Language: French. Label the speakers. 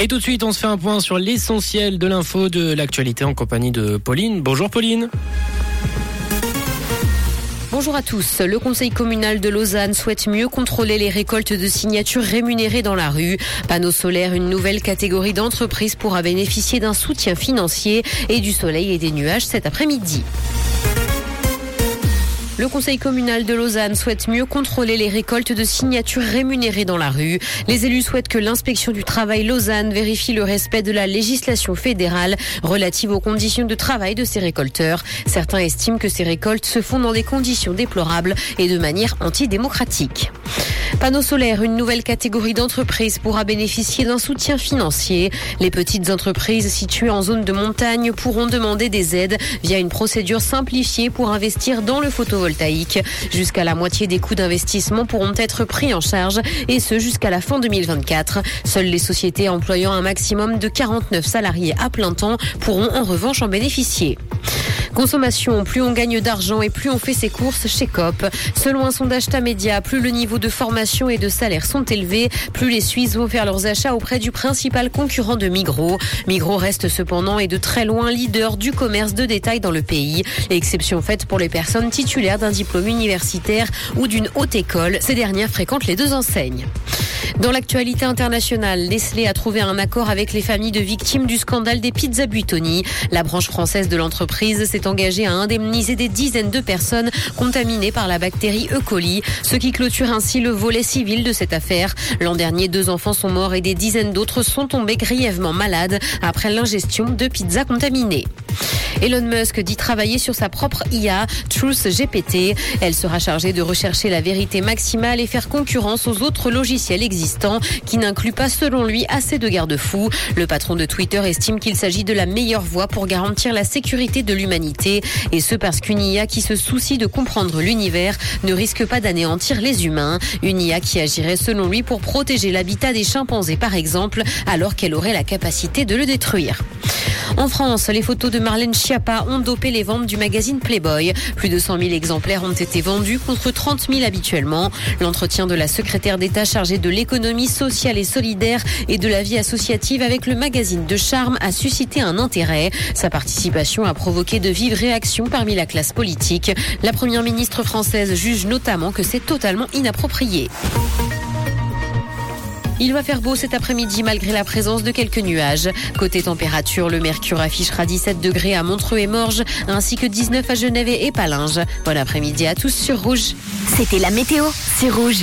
Speaker 1: Et tout de suite, on se fait un point sur l'essentiel de l'info de l'actualité en compagnie de Pauline. Bonjour Pauline.
Speaker 2: Bonjour à tous. Le Conseil communal de Lausanne souhaite mieux contrôler les récoltes de signatures rémunérées dans la rue. Panneaux solaires, une nouvelle catégorie d'entreprises pourra bénéficier d'un soutien financier et du soleil et des nuages cet après-midi. Le conseil communal de Lausanne souhaite mieux contrôler les récoltes de signatures rémunérées dans la rue. Les élus souhaitent que l'inspection du travail Lausanne vérifie le respect de la législation fédérale relative aux conditions de travail de ces récolteurs. Certains estiment que ces récoltes se font dans des conditions déplorables et de manière antidémocratique. Panneaux solaires, une nouvelle catégorie d'entreprises pourra bénéficier d'un soutien financier. Les petites entreprises situées en zone de montagne pourront demander des aides via une procédure simplifiée pour investir dans le photovoltaïque. Jusqu'à la moitié des coûts d'investissement pourront être pris en charge et ce jusqu'à la fin 2024. Seules les sociétés employant un maximum de 49 salariés à plein temps pourront en revanche en bénéficier. Consommation, plus on gagne d'argent et plus on fait ses courses chez COP. Selon un sondage Tamedia, plus le niveau de formation et de salaire sont élevés, plus les Suisses vont faire leurs achats auprès du principal concurrent de Migros. Migros reste cependant et de très loin leader du commerce de détail dans le pays. Exception faite pour les personnes titulaires d'un diplôme universitaire ou d'une haute école. Ces dernières fréquentent les deux enseignes. Dans l'actualité internationale, Nestlé a trouvé un accord avec les familles de victimes du scandale des pizzas Buitoni. La branche française de l'entreprise s'est engagée à indemniser des dizaines de personnes contaminées par la bactérie E. coli, ce qui clôture ainsi le volet civil de cette affaire. L'an dernier, deux enfants sont morts et des dizaines d'autres sont tombés grièvement malades après l'ingestion de pizzas contaminées. Elon Musk dit travailler sur sa propre IA, Truth GPT. Elle sera chargée de rechercher la vérité maximale et faire concurrence aux autres logiciels existants qui n'incluent pas selon lui assez de garde-fous. Le patron de Twitter estime qu'il s'agit de la meilleure voie pour garantir la sécurité de l'humanité et ce parce qu'une IA qui se soucie de comprendre l'univers ne risque pas d'anéantir les humains. Une IA qui agirait selon lui pour protéger l'habitat des chimpanzés par exemple alors qu'elle aurait la capacité de le détruire. En France, les photos de Marlène Schiappa ont dopé les ventes du magazine Playboy. Plus de 100 000 exemplaires ont été vendus contre 30 000 habituellement. L'entretien de la secrétaire d'État chargée de l'économie sociale et solidaire et de la vie associative avec le magazine de charme a suscité un intérêt. Sa participation a provoqué de vives réactions parmi la classe politique. La première ministre française juge notamment que c'est totalement inapproprié. Il va faire beau cet après-midi malgré la présence de quelques nuages. Côté température, le mercure affichera 17 degrés à Montreux et Morges, ainsi que 19 à Genève et Palinges. Bon après-midi à tous sur Rouge.
Speaker 3: C'était la météo, c'est Rouge.